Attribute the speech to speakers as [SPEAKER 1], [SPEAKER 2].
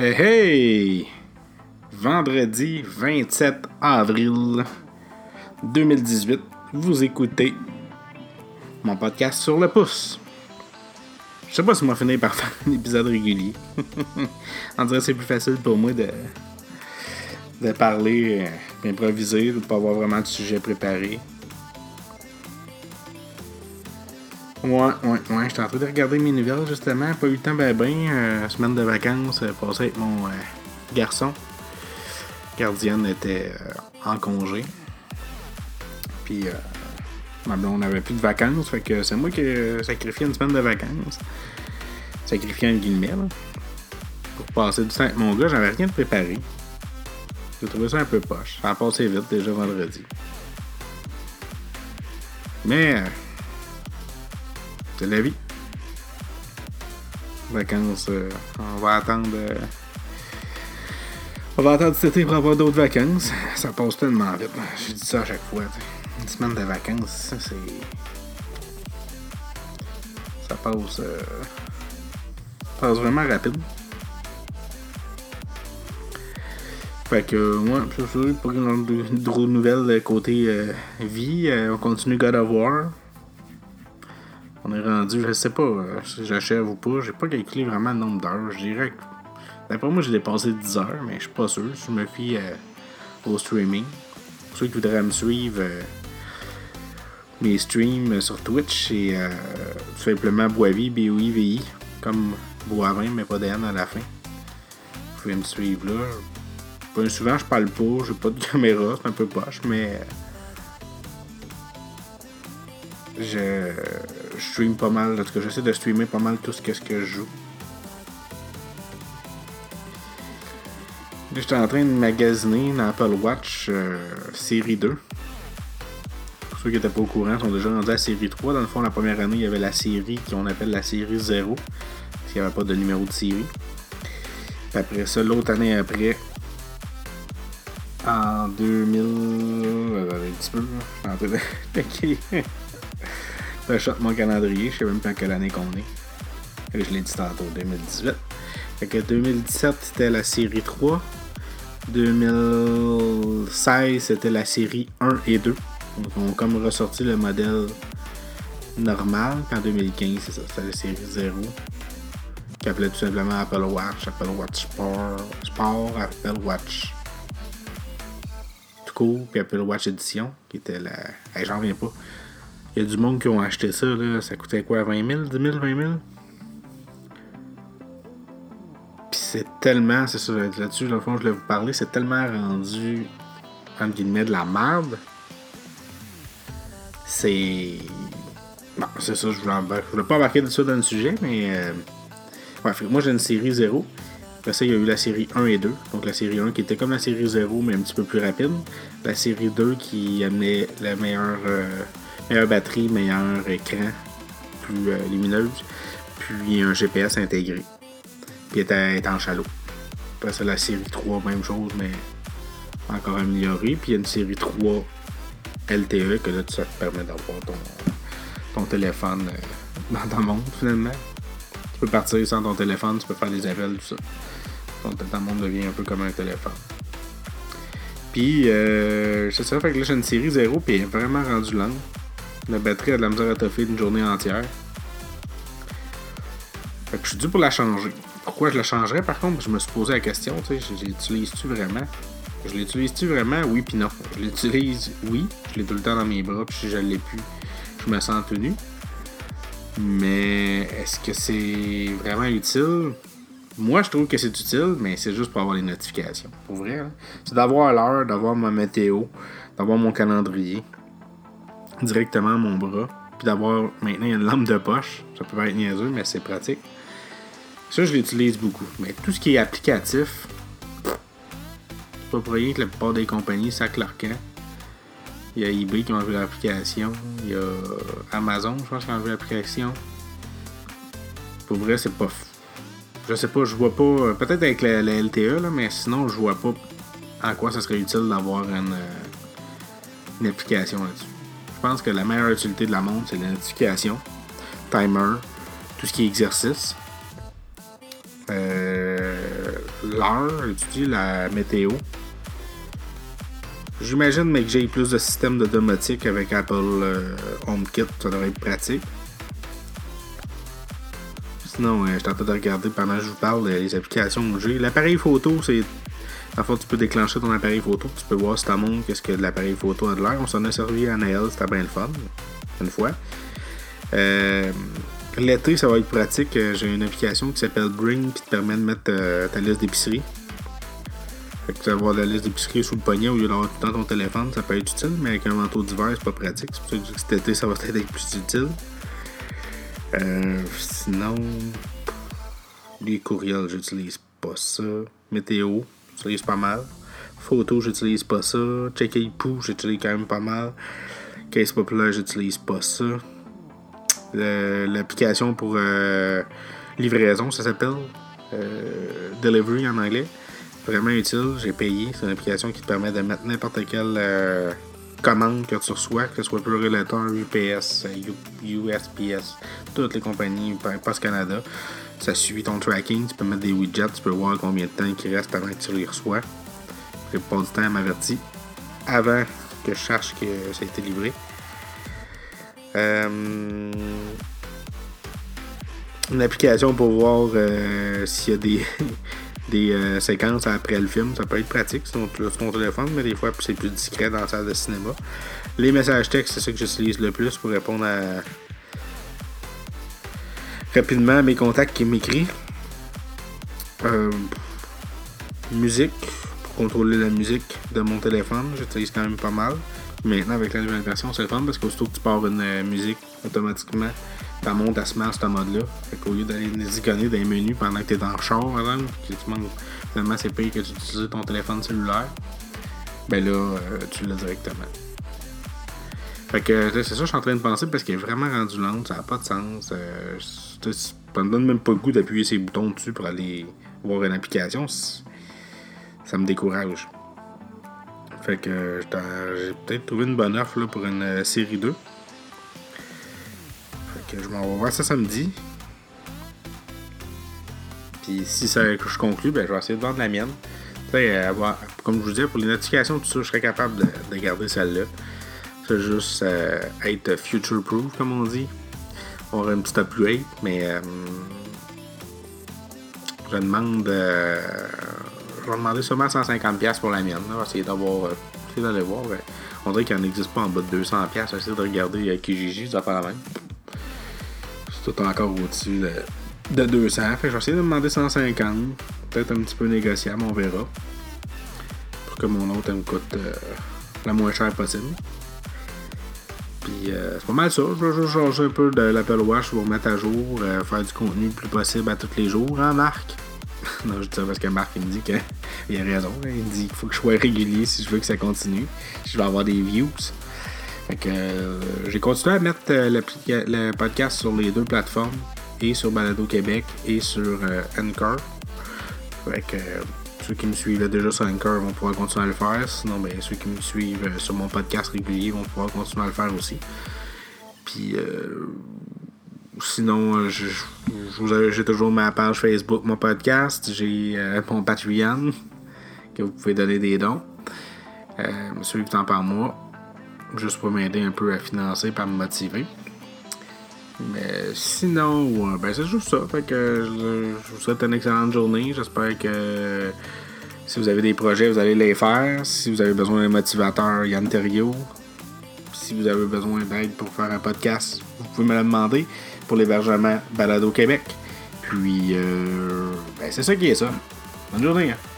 [SPEAKER 1] Hey, hey! Vendredi 27 avril 2018, vous écoutez mon podcast sur le pouce. Je sais pas si on va finir par faire un épisode régulier. On dirait que c'est plus facile pour moi de, de parler, euh, d'improviser, de ne pas avoir vraiment de sujet préparé. Ouais, ouais, ouais, j'étais en train de regarder mes nouvelles justement. Pas eu le temps ben ben. euh, semaine de vacances euh, passée avec mon euh, garçon. Gardienne était euh, en congé. Puis ma blonde n'avait plus de vacances. Fait que c'est moi qui ai sacrifié une semaine de vacances. Sacrifié en guillemets là. Pour passer du temps avec mon gars, j'avais rien de préparé. J'ai trouvé ça un peu poche. Ça a passé vite déjà vendredi. Mais c'est la vie. Vacances, euh, on va attendre. euh, on va attendre cet été pour avoir d'autres vacances. Ça passe tellement vite. Je dis ça à chaque fois. Une semaine de vacances, ça c'est. Ça passe. euh, passe vraiment rapide. Fait que, ouais, c'est ça. Pour une de, de nouvelles côté vie, on continue God of War. On est rendu, je sais pas euh, si j'achève ou pas. J'ai pas calculé vraiment le nombre d'heures. Je dirais que. D'après moi, j'ai dépassé 10 heures, mais je suis pas sûr. Je me fie euh, au streaming. Pour ceux qui voudraient me suivre, euh, mes streams sur Twitch, c'est tout simplement Boivy, B-O-I-V-I. Comme Boivin, mais pas d'N à la fin. Vous pouvez me suivre là. Pas souvent, je parle pas, j'ai pas de caméra, c'est un peu poche, mais. Je, je stream pas mal, en tout cas, j'essaie de streamer pas mal tout ce que, je joue. J'étais en train de magasiner une Apple Watch euh, série 2. Pour ceux qui n'étaient pas au courant, sont déjà rendus à la série 3. Dans le fond, la première année, il y avait la série qu'on appelle la série 0. Parce qu'il n'y avait pas de numéro de série. Après ça, l'autre année après, en 2000. euh, Un petit peu. Je suis en train de. Shot mon calendrier, je sais même pas quelle année qu'on est. Je l'ai dit tantôt, 2018. Fait que 2017, c'était la série 3. 2016, c'était la série 1 et 2. Donc, on a comme ressorti le modèle normal. Puis en 2015, c'est ça, c'était la série 0. Qui appelait tout simplement Apple Watch, Apple Watch Sport, Sport Apple Watch tout court, puis Apple Watch Edition, qui était la. Hey, J'en reviens pas. Il y a du monde qui ont acheté ça, là. Ça coûtait quoi 20 000 10 000 20 000 Puis c'est tellement, c'est ça, là-dessus, dans le fond, je voulais vous parler, c'est tellement rendu, entre guillemets, de la merde. C'est. Bon, c'est ça, je voulais, embar- je voulais pas embarquer de ça dans le sujet, mais. euh, Ouais, moi j'ai une série 0. Après ça, il y a eu la série 1 et 2. Donc la série 1 qui était comme la série 0, mais un petit peu plus rapide. La série 2 qui amenait la meilleure, euh, meilleure batterie, meilleur écran, plus euh, lumineuse. Puis un GPS intégré. Puis était, était en chalot. Après ça, la série 3, même chose, mais encore améliorée. Puis il y a une série 3 LTE que là, ça te permet d'avoir ton, ton téléphone euh, dans ton monde finalement. Tu peux partir sans ton téléphone, tu peux faire des appels, tout ça. Ton, ton monde devient un peu comme un téléphone. Puis, euh, c'est ça, fait que là, j'ai une série 0, puis elle est vraiment rendue lente. La batterie a de la misère à toffer une journée entière. Fait que je suis dû pour la changer. Pourquoi je la changerais par contre? Je me suis posé la question, tu sais, l'utilise-tu vraiment? Je l'utilise-tu vraiment? Oui, puis non. Je l'utilise, oui. Je l'ai tout le temps dans mes bras, puis si je l'ai plus, je me sens tenu. Mais est-ce que c'est vraiment utile? Moi, je trouve que c'est utile, mais c'est juste pour avoir les notifications. Pour vrai, hein. c'est d'avoir l'heure, d'avoir ma météo, d'avoir mon calendrier directement à mon bras, puis d'avoir maintenant une lampe de poche. Ça peut être niaiseux, mais c'est pratique. Ça, je l'utilise beaucoup. Mais tout ce qui est applicatif, c'est pas pour rien que la plupart des compagnies leur camp. Il y a eBay qui a enlevé l'application. Il y a Amazon, je pense, qui a enlevé l'application. Pour vrai, c'est pas. Je sais pas, je vois pas. Peut-être avec la, LTE, là, mais sinon, je vois pas en quoi ça serait utile d'avoir une, euh, une application là-dessus. Je pense que la meilleure utilité de la montre, c'est la timer, tout ce qui est exercice. Euh, l'heure, étudier la météo. J'imagine, mais que j'ai plus de systèmes de domotique avec Apple euh, HomeKit, ça devrait être pratique. Sinon, euh, je suis en train de regarder pendant que je vous parle les applications que j'ai. L'appareil photo, c'est. Fait, tu peux déclencher ton appareil photo. Tu peux voir si ta montre qu'est-ce que l'appareil photo a de l'air. On s'en a servi à Naël, c'était bien le fun. Une fois. Euh, L'été, ça va être pratique. J'ai une application qui s'appelle Bring qui te permet de mettre ta liste d'épicerie. Fait que tu vas avoir la liste d'épicerie sous le poignet au lieu d'avoir tout le temps ton téléphone, ça peut être utile, mais avec un manteau d'hiver, c'est pas pratique. C'est pour ça que cet été, ça va être plus utile. Euh, sinon, les courriels, j'utilise pas ça. Météo, j'utilise pas mal. Photo, j'utilise pas ça. Checker poux, j'utilise quand même pas mal. Case populaire, j'utilise pas ça. L'application pour euh, livraison, ça s'appelle. Euh, delivery en anglais vraiment utile. J'ai payé. C'est une application qui te permet de mettre n'importe quelle euh, commande que tu reçois, que ce soit Purulator, UPS, USPS, toutes les compagnies, Post Canada. Ça suit ton tracking. Tu peux mettre des widgets. Tu peux voir combien de temps il reste avant que tu les reçois. La pas du temps, elle m'avertit avant que je cherche que ça a été livré. Euh, une application pour voir euh, s'il y a des, des euh, séquences après le film. Ça peut être pratique sur ton, téléphone, mais des fois c'est plus discret dans la salle de cinéma. Les messages textes, c'est ça que j'utilise le plus pour répondre à rapidement mes contacts qui m'écrivent. Euh, musique, pour contrôler la musique de mon téléphone, j'utilise quand même pas mal. Maintenant, avec la nouvelle version, c'est le fun parce qu'aussitôt que tu pars une euh, musique, automatiquement, ta montre à met en ce mode-là. Fait qu'au lieu d'aller zigonner dans les menus pendant que tu es dans le char, que tu manques, finalement, c'est payé que tu utilises ton téléphone cellulaire, ben là, euh, tu l'as directement. Fait que c'est ça que je suis en train de penser parce qu'il est vraiment rendu lent, ça n'a pas de sens. Euh, ça me donne même pas le goût d'appuyer ces boutons dessus pour aller voir une application. Ça me décourage. Fait que j'ai peut-être trouvé une bonne offre là, pour une euh, série 2 je m'en vais voir ça samedi. Puis si ça, je conclue, ben, je vais essayer de vendre la mienne. Avoir, comme je vous disais, pour les notifications, tout ça, je serais capable de, garder celle-là. C'est juste euh, être future-proof, comme on dit. On aurait un petit upgrade, mais euh, je demande. Euh, je vais demander seulement 150$ pour la mienne. Va essayer d'avoir. essayer d'aller voir. on dirait qu'il n'en existe pas en bas de 200$. Je vais essayer de regarder Kijiji, ça faire la même tout encore au-dessus de, 200. Fait que je vais essayer de demander 150. Peut-être un petit peu négociable, on verra. Pour que mon autre me coûte la moins chère possible. Puis euh, c'est pas mal ça. Je vais changer un peu de l'Apple Watch pour mettre à jour, euh, faire du contenu le plus possible à tous les jours, hein, Marc? non, je dis ça parce que Marc, il me dit qu'il a raison. Il me dit qu'il faut que je sois régulier si je veux que ça continue. Si je veux avoir des views. Euh, j'ai continué à mettre le, podcast sur les deux plateformes, et sur Balado Québec et sur Anchor. Ceux qui me suivent déjà sur Anchor vont pouvoir continuer à le faire. Sinon, ben, ceux qui me suivent sur mon podcast régulier vont pouvoir continuer à le faire aussi. Puis sinon, j'ai toujours ma page Facebook, mon podcast. J'ai mon Patreon que vous pouvez donner des dons. me suivre tant par mois juste pour m'aider un peu à financer, pour me motiver. Mais sinon, ben c'est juste ça. Fait que je, vous souhaite une excellente journée. J'espère que si vous avez des projets, vous allez les faire. Si vous avez besoin d'un motivateur, Yann Terrio. Si vous avez besoin d'aide pour faire un podcast, vous pouvez me le demander pour l'hébergement Balado Québec. Puis, euh, ben c'est ça qui est ça. Bonne journée. Hein.